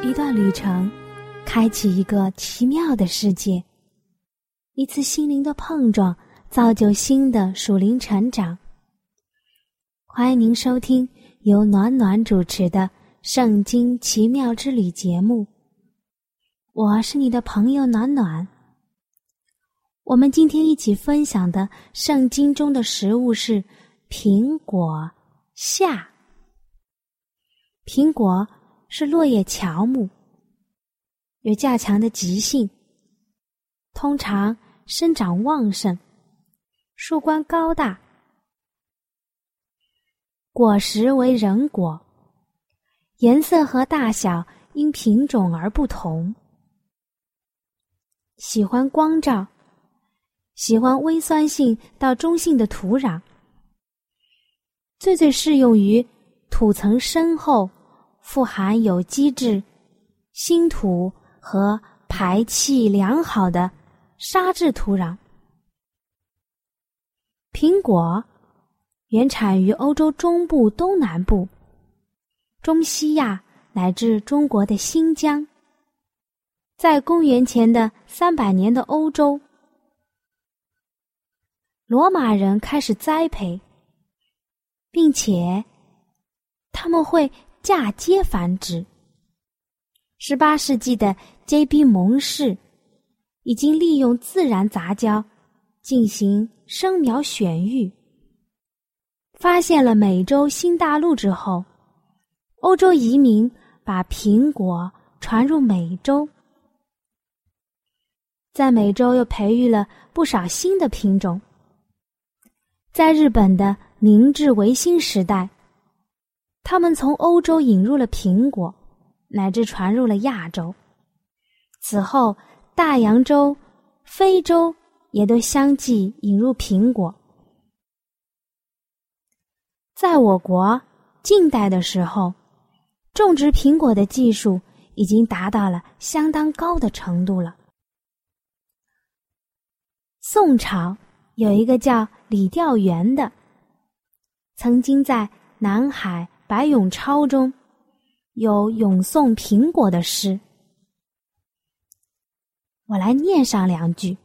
一段旅程，开启一个奇妙的世界。一次心灵的碰撞，造就新的属灵成长。欢迎您收听由暖暖主持的《圣经奇妙之旅》节目。我是你的朋友暖暖。我们今天一起分享的圣经中的食物是。苹果夏，苹果是落叶乔木，有较强的极性，通常生长旺盛，树冠高大，果实为人果，颜色和大小因品种而不同，喜欢光照，喜欢微酸性到中性的土壤。最最适用于土层深厚、富含有机质、新土和排气良好的沙质土壤。苹果原产于欧洲中部、东南部、中西亚乃至中国的新疆。在公元前的三百年的欧洲，罗马人开始栽培。并且，他们会嫁接繁殖。十八世纪的 J.B. 蒙氏已经利用自然杂交进行生苗选育，发现了美洲新大陆之后，欧洲移民把苹果传入美洲，在美洲又培育了不少新的品种，在日本的。明治维新时代，他们从欧洲引入了苹果，乃至传入了亚洲。此后，大洋洲、非洲也都相继引入苹果。在我国近代的时候，种植苹果的技术已经达到了相当高的程度了。宋朝有一个叫李调元的。曾经在南海白咏抄中有咏颂苹果的诗，我来念上两句：“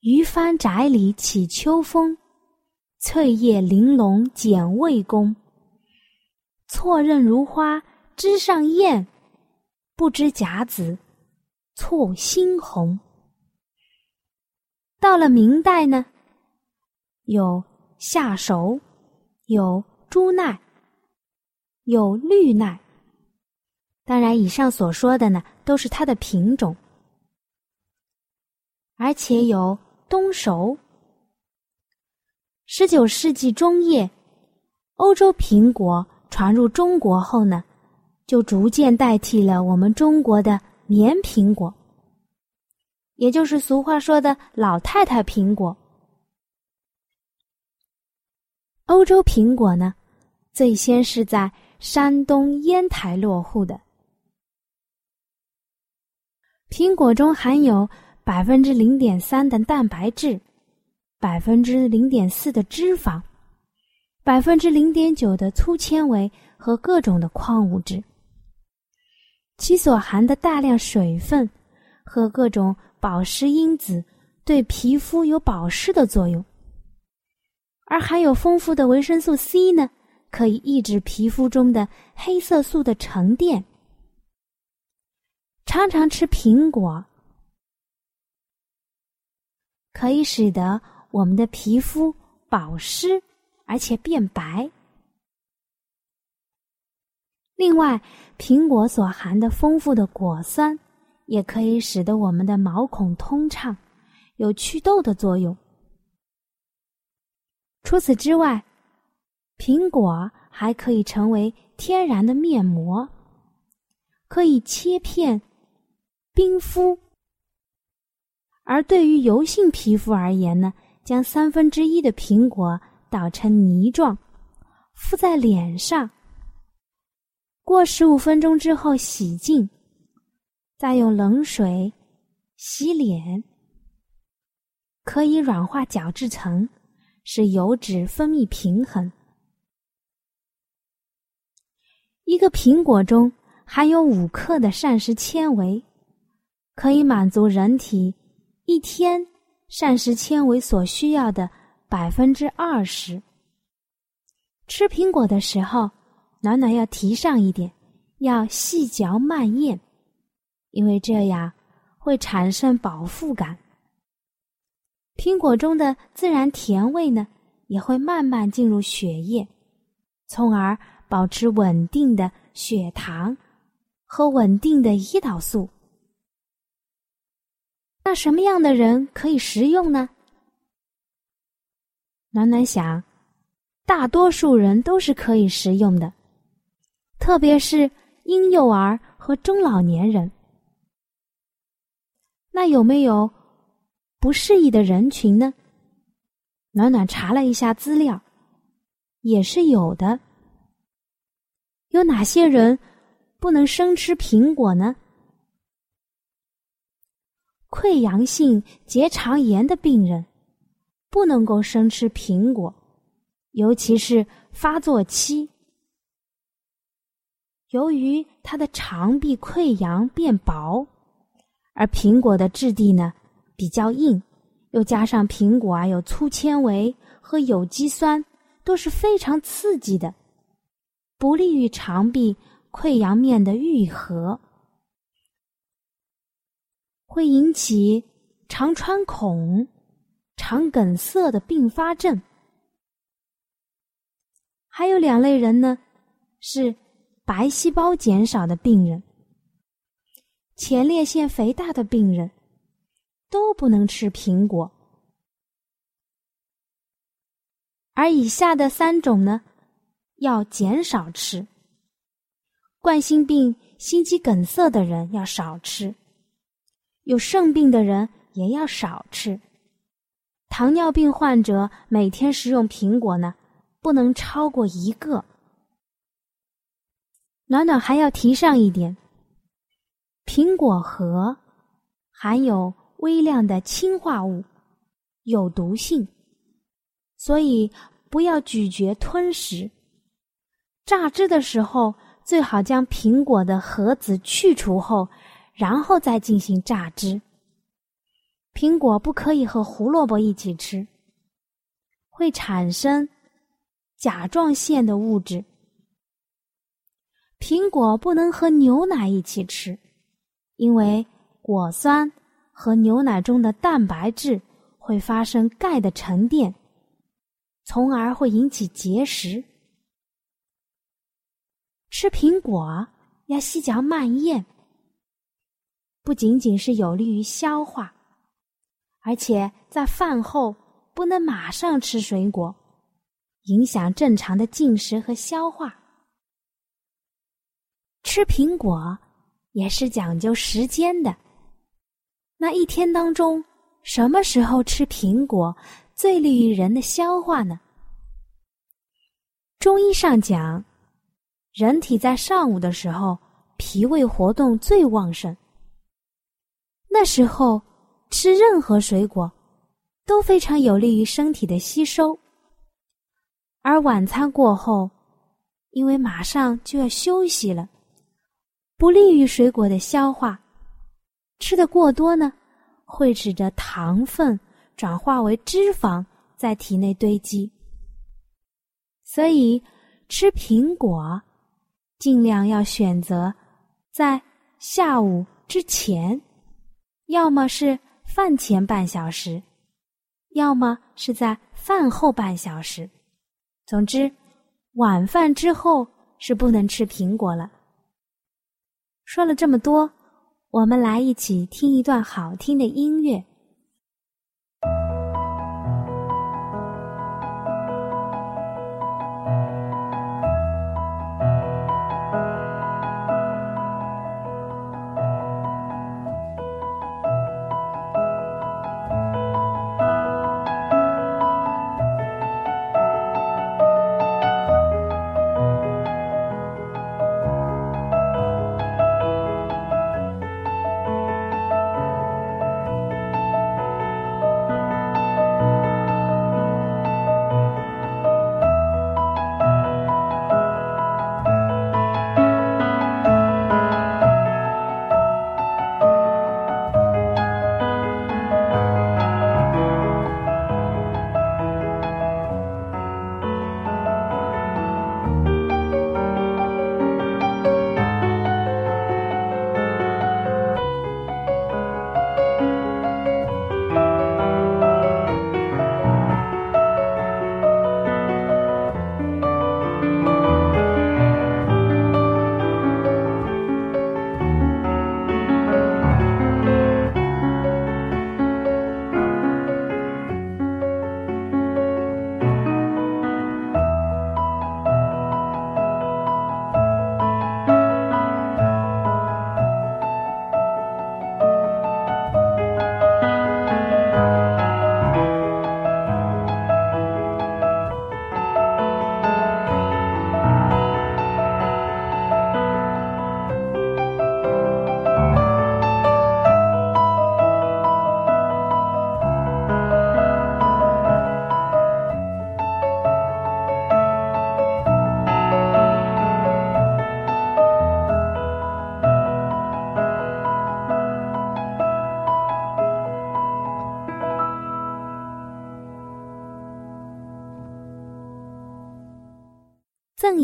渔帆宅里起秋风，翠叶玲珑剪未工。错认如花枝上艳，不知甲子错新红。”到了明代呢，有。夏熟，有朱奈，有绿奈。当然，以上所说的呢，都是它的品种，而且有冬熟。十九世纪中叶，欧洲苹果传入中国后呢，就逐渐代替了我们中国的棉苹果，也就是俗话说的老太太苹果。欧洲苹果呢，最先是在山东烟台落户的。苹果中含有百分之零点三的蛋白质，百分之零点四的脂肪，百分之零点九的粗纤维和各种的矿物质。其所含的大量水分和各种保湿因子，对皮肤有保湿的作用。而含有丰富的维生素 C 呢，可以抑制皮肤中的黑色素的沉淀。常常吃苹果，可以使得我们的皮肤保湿，而且变白。另外，苹果所含的丰富的果酸，也可以使得我们的毛孔通畅，有祛痘的作用。除此之外，苹果还可以成为天然的面膜，可以切片冰敷。而对于油性皮肤而言呢，将三分之一的苹果捣成泥状，敷在脸上，过十五分钟之后洗净，再用冷水洗脸，可以软化角质层，使油脂分泌平衡。一个苹果中含有五克的膳食纤维，可以满足人体一天膳食纤维所需要的百分之二十。吃苹果的时候，暖暖要提上一点，要细嚼慢咽，因为这样会产生饱腹感。苹果中的自然甜味呢，也会慢慢进入血液，从而。保持稳定的血糖和稳定的胰岛素。那什么样的人可以食用呢？暖暖想，大多数人都是可以食用的，特别是婴幼儿和中老年人。那有没有不适宜的人群呢？暖暖查了一下资料，也是有的。有哪些人不能生吃苹果呢？溃疡性结肠炎的病人不能够生吃苹果，尤其是发作期。由于他的肠壁溃疡变薄，而苹果的质地呢比较硬，又加上苹果啊有粗纤维和有机酸，都是非常刺激的。不利于肠壁溃疡面的愈合，会引起肠穿孔、肠梗塞的并发症。还有两类人呢，是白细胞减少的病人、前列腺肥大的病人，都不能吃苹果。而以下的三种呢？要减少吃。冠心病、心肌梗塞的人要少吃，有肾病的人也要少吃。糖尿病患者每天食用苹果呢，不能超过一个。暖暖还要提上一点：苹果核含有微量的氰化物，有毒性，所以不要咀嚼吞食。榨汁的时候，最好将苹果的核子去除后，然后再进行榨汁。苹果不可以和胡萝卜一起吃，会产生甲状腺的物质。苹果不能和牛奶一起吃，因为果酸和牛奶中的蛋白质会发生钙的沉淀，从而会引起结石。吃苹果要细嚼慢咽，不仅仅是有利于消化，而且在饭后不能马上吃水果，影响正常的进食和消化。吃苹果也是讲究时间的，那一天当中什么时候吃苹果最利于人的消化呢？中医上讲。人体在上午的时候，脾胃活动最旺盛。那时候吃任何水果都非常有利于身体的吸收。而晚餐过后，因为马上就要休息了，不利于水果的消化。吃的过多呢，会使得糖分转化为脂肪在体内堆积。所以吃苹果。尽量要选择在下午之前，要么是饭前半小时，要么是在饭后半小时。总之，晚饭之后是不能吃苹果了。说了这么多，我们来一起听一段好听的音乐。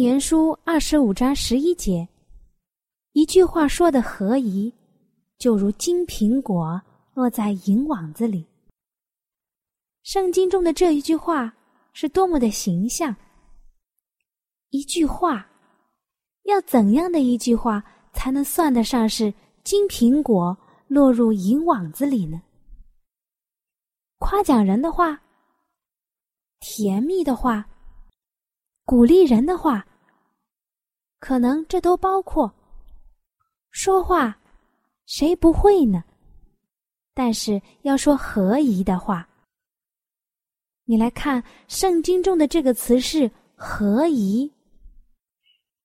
言书二十五章十一节，一句话说的合宜，就如金苹果落在银网子里。圣经中的这一句话是多么的形象！一句话，要怎样的一句话才能算得上是金苹果落入银网子里呢？夸奖人的话，甜蜜的话。鼓励人的话，可能这都包括。说话，谁不会呢？但是要说合宜的话，你来看圣经中的这个词是“合宜”，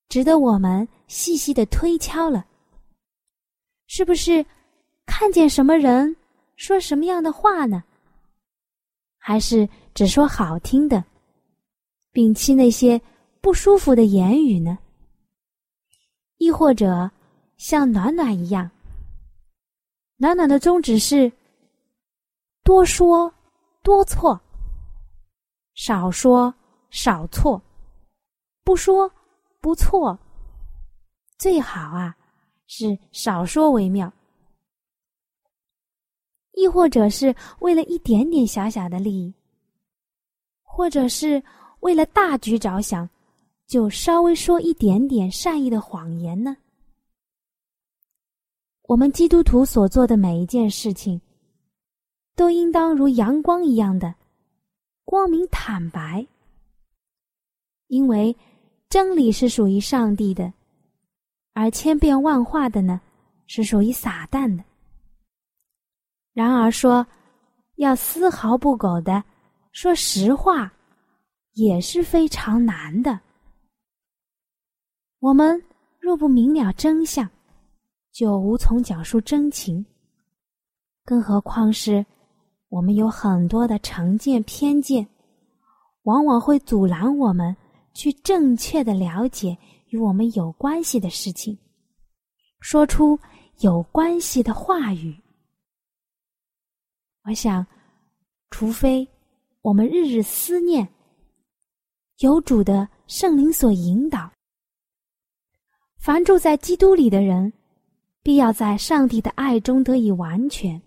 值得我们细细的推敲了。是不是看见什么人说什么样的话呢？还是只说好听的？摒弃那些不舒服的言语呢？亦或者像暖暖一样，暖暖的宗旨是多说多错，少说少错，不说不错，最好啊是少说为妙。亦或者是为了一点点小小的利益，或者是。为了大局着想，就稍微说一点点善意的谎言呢？我们基督徒所做的每一件事情，都应当如阳光一样的光明坦白，因为真理是属于上帝的，而千变万化的呢，是属于撒旦的。然而说要丝毫不苟的说实话。也是非常难的。我们若不明了真相，就无从讲述真情。更何况是我们有很多的成见偏见，往往会阻拦我们去正确的了解与我们有关系的事情，说出有关系的话语。我想，除非我们日日思念。有主的圣灵所引导，凡住在基督里的人，必要在上帝的爱中得以完全，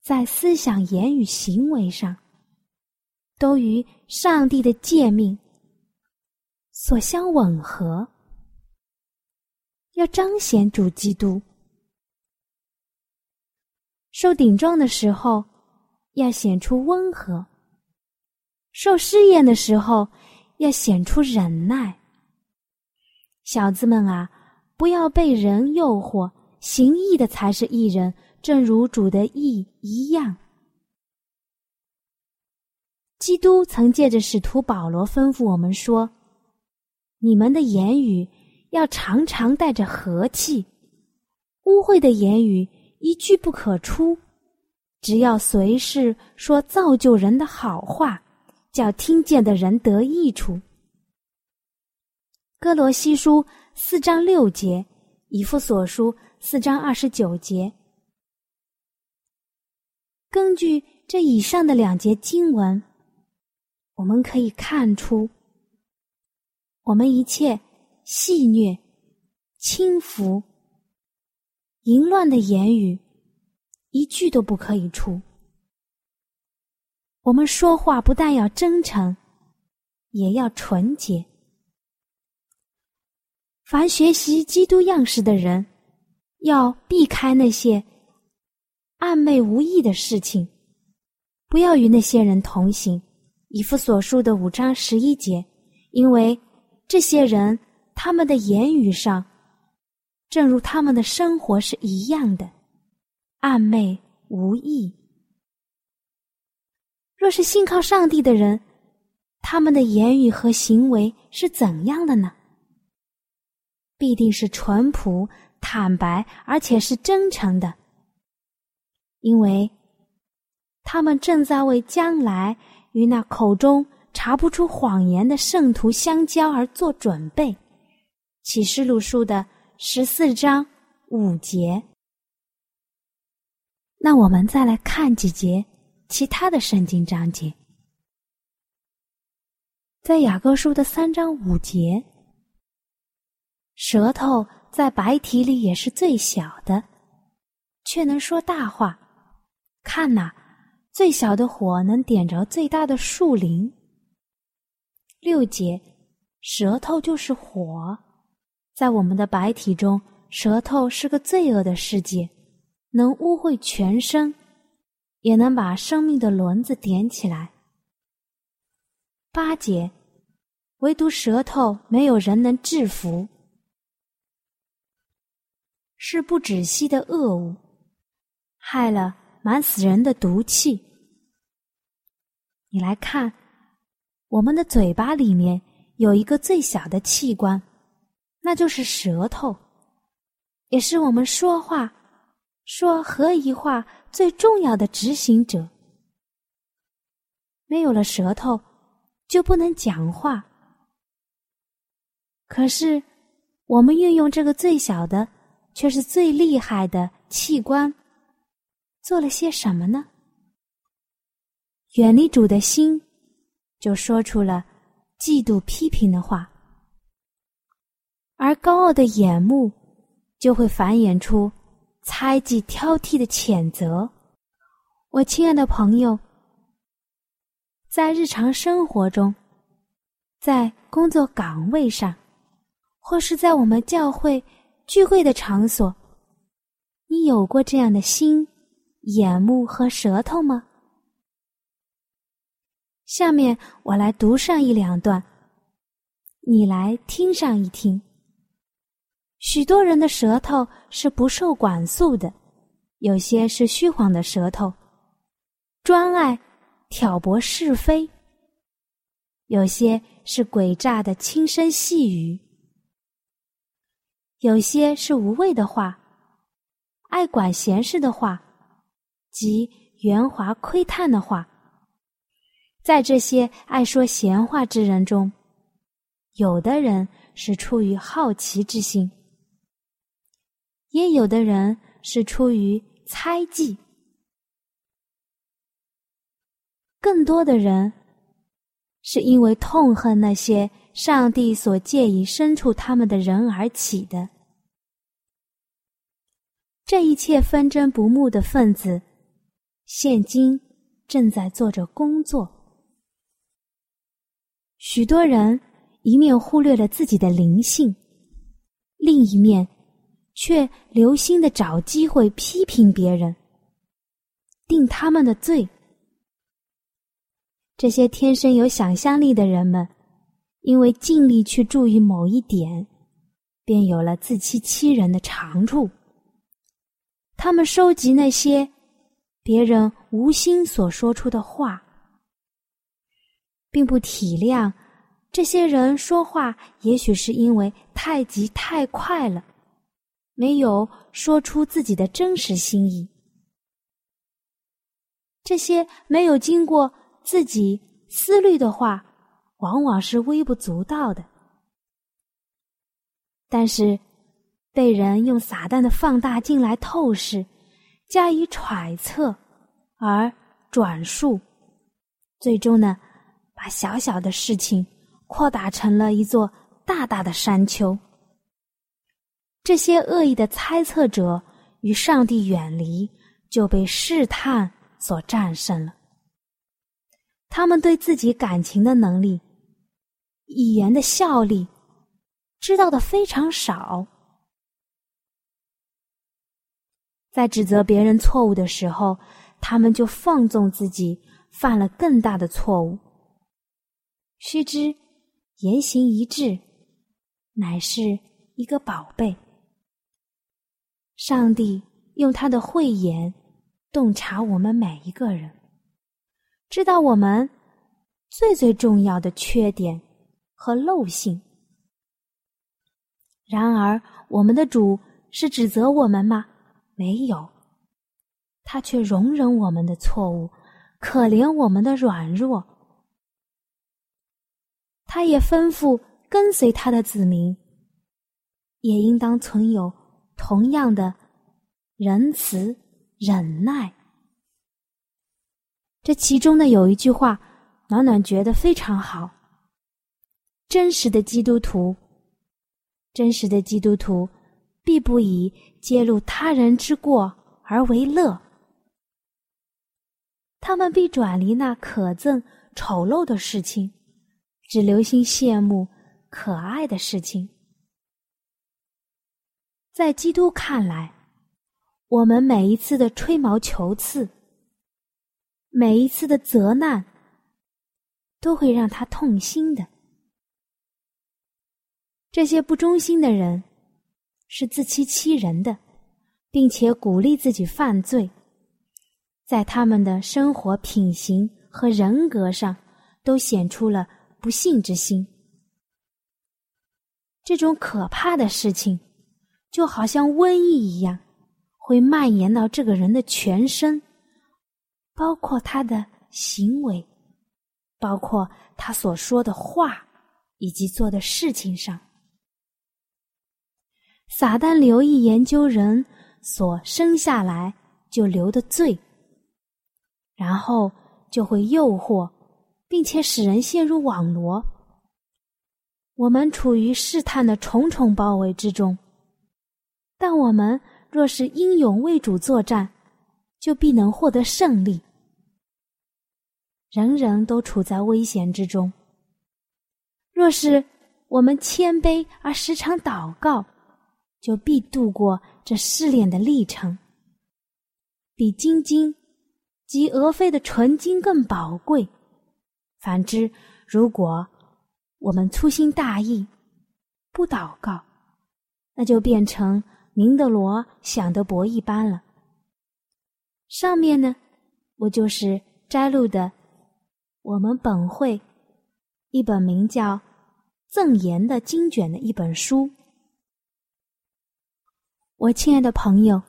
在思想、言语、行为上，都与上帝的诫命所相吻合。要彰显主基督，受顶撞的时候，要显出温和。受试验的时候，要显出忍耐。小子们啊，不要被人诱惑，行义的才是义人，正如主的义一样。基督曾借着使徒保罗吩咐我们说：“你们的言语要常常带着和气，污秽的言语一句不可出，只要随时说造就人的好话。”叫听见的人得益处。哥罗西书四章六节，以弗所书四章二十九节。根据这以上的两节经文，我们可以看出，我们一切戏谑、轻浮、淫乱的言语，一句都不可以出。我们说话不但要真诚，也要纯洁。凡学习基督样式的人，要避开那些暧昧无益的事情，不要与那些人同行。以弗所述的五章十一节，因为这些人他们的言语上，正如他们的生活是一样的，暧昧无益。若是信靠上帝的人，他们的言语和行为是怎样的呢？必定是淳朴、坦白，而且是真诚的，因为他们正在为将来与那口中查不出谎言的圣徒相交而做准备。启示录书的十四章五节。那我们再来看几节。其他的圣经章节，在雅各书的三章五节，舌头在白体里也是最小的，却能说大话。看呐，最小的火能点着最大的树林。六节，舌头就是火，在我们的白体中，舌头是个罪恶的世界，能污秽全身，也能把生命的轮子点起来。八节。唯独舌头没有人能制服，是不止息的恶物，害了满死人的毒气。你来看，我们的嘴巴里面有一个最小的器官，那就是舌头，也是我们说话、说合一话最重要的执行者。没有了舌头，就不能讲话。可是，我们运用这个最小的，却是最厉害的器官，做了些什么呢？远离主的心，就说出了嫉妒、批评的话；而高傲的眼目，就会繁衍出猜忌、挑剔的谴责。我亲爱的朋友，在日常生活中，在工作岗位上。或是在我们教会聚会的场所，你有过这样的心、眼目和舌头吗？下面我来读上一两段，你来听上一听。许多人的舌头是不受管束的，有些是虚晃的舌头，专爱挑拨是非；有些是诡诈的轻声细语。有些是无谓的话，爱管闲事的话，及圆滑窥探的话。在这些爱说闲话之人中，有的人是出于好奇之心，也有的人是出于猜忌，更多的人是因为痛恨那些。上帝所借以牲畜他们的人而起的，这一切纷争不睦的分子，现今正在做着工作。许多人一面忽略了自己的灵性，另一面却留心的找机会批评别人，定他们的罪。这些天生有想象力的人们。因为尽力去注意某一点，便有了自欺欺人的长处。他们收集那些别人无心所说出的话，并不体谅这些人说话也许是因为太急太快了，没有说出自己的真实心意。这些没有经过自己思虑的话。往往是微不足道的，但是被人用撒旦的放大镜来透视，加以揣测而转述，最终呢，把小小的事情扩大成了一座大大的山丘。这些恶意的猜测者与上帝远离，就被试探所战胜了。他们对自己感情的能力。语言的效力，知道的非常少。在指责别人错误的时候，他们就放纵自己，犯了更大的错误。须知言行一致，乃是一个宝贝。上帝用他的慧眼洞察我们每一个人，知道我们最最重要的缺点。和陋性。然而，我们的主是指责我们吗？没有，他却容忍我们的错误，可怜我们的软弱。他也吩咐跟随他的子民，也应当存有同样的仁慈、忍耐。这其中呢，有一句话，暖暖觉得非常好。真实的基督徒，真实的基督徒，必不以揭露他人之过而为乐。他们必转离那可憎、丑陋的事情，只留心羡慕可爱的事情。在基督看来，我们每一次的吹毛求疵，每一次的责难，都会让他痛心的。这些不忠心的人，是自欺欺人的，并且鼓励自己犯罪。在他们的生活品行和人格上，都显出了不幸之心。这种可怕的事情，就好像瘟疫一样，会蔓延到这个人的全身，包括他的行为，包括他所说的话以及做的事情上。撒旦留意研究人所生下来就留的罪。然后就会诱惑，并且使人陷入网罗。我们处于试探的重重包围之中，但我们若是英勇为主作战，就必能获得胜利。人人都处在危险之中。若是我们谦卑而时常祷告，就必度过这试炼的历程，比金晶。及俄妃的纯金更宝贵。反之，如果我们粗心大意，不祷告，那就变成您的罗想德伯一般了。上面呢，我就是摘录的我们本会一本名叫《赠言》的经卷的一本书。我亲爱的朋友，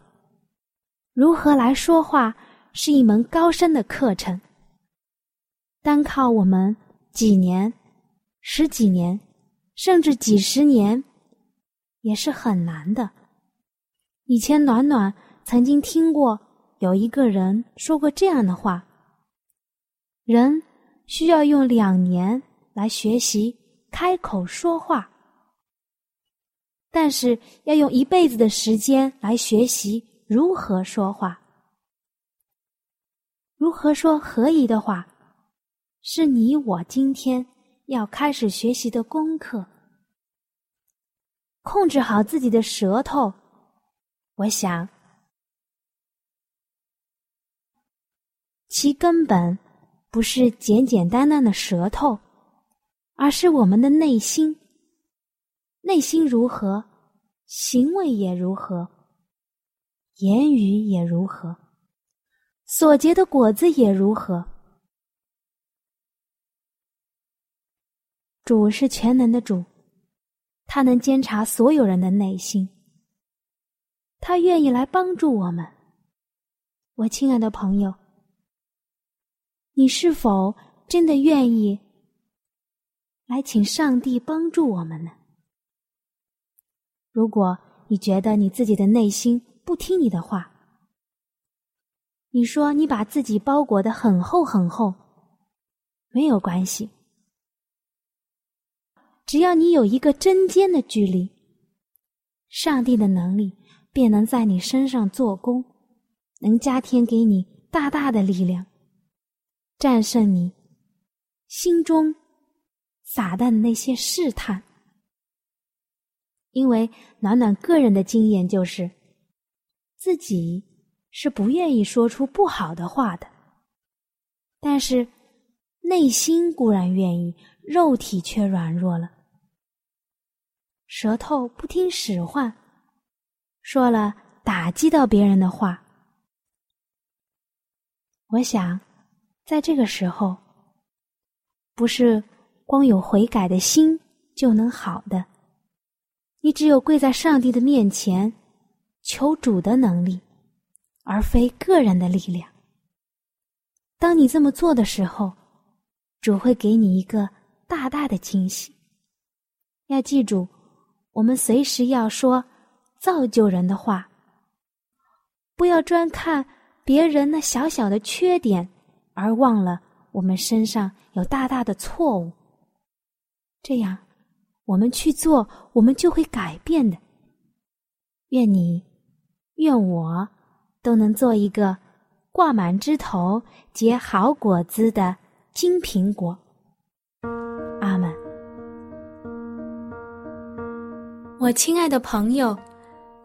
如何来说话？是一门高深的课程，单靠我们几年、十几年，甚至几十年，也是很难的。以前暖暖曾经听过有一个人说过这样的话：人需要用两年来学习开口说话，但是要用一辈子的时间来学习如何说话。如何说合宜的话，是你我今天要开始学习的功课。控制好自己的舌头，我想，其根本不是简简单单的舌头，而是我们的内心。内心如何，行为也如何，言语也如何。所结的果子也如何？主是全能的主，他能监察所有人的内心。他愿意来帮助我们。我亲爱的朋友，你是否真的愿意来请上帝帮助我们呢？如果你觉得你自己的内心不听你的话，你说你把自己包裹的很厚很厚，没有关系，只要你有一个针尖的距离，上帝的能力便能在你身上做工，能加添给你大大的力量，战胜你心中撒旦的那些试探。因为暖暖个人的经验就是自己。是不愿意说出不好的话的，但是内心固然愿意，肉体却软弱了。舌头不听使唤，说了打击到别人的话。我想，在这个时候，不是光有悔改的心就能好的，你只有跪在上帝的面前，求主的能力。而非个人的力量。当你这么做的时候，主会给你一个大大的惊喜。要记住，我们随时要说造就人的话，不要专看别人那小小的缺点，而忘了我们身上有大大的错误。这样我们去做，我们就会改变的。愿你，愿我，都能做一个挂满枝头结好果子的金苹果。阿门。我亲爱的朋友，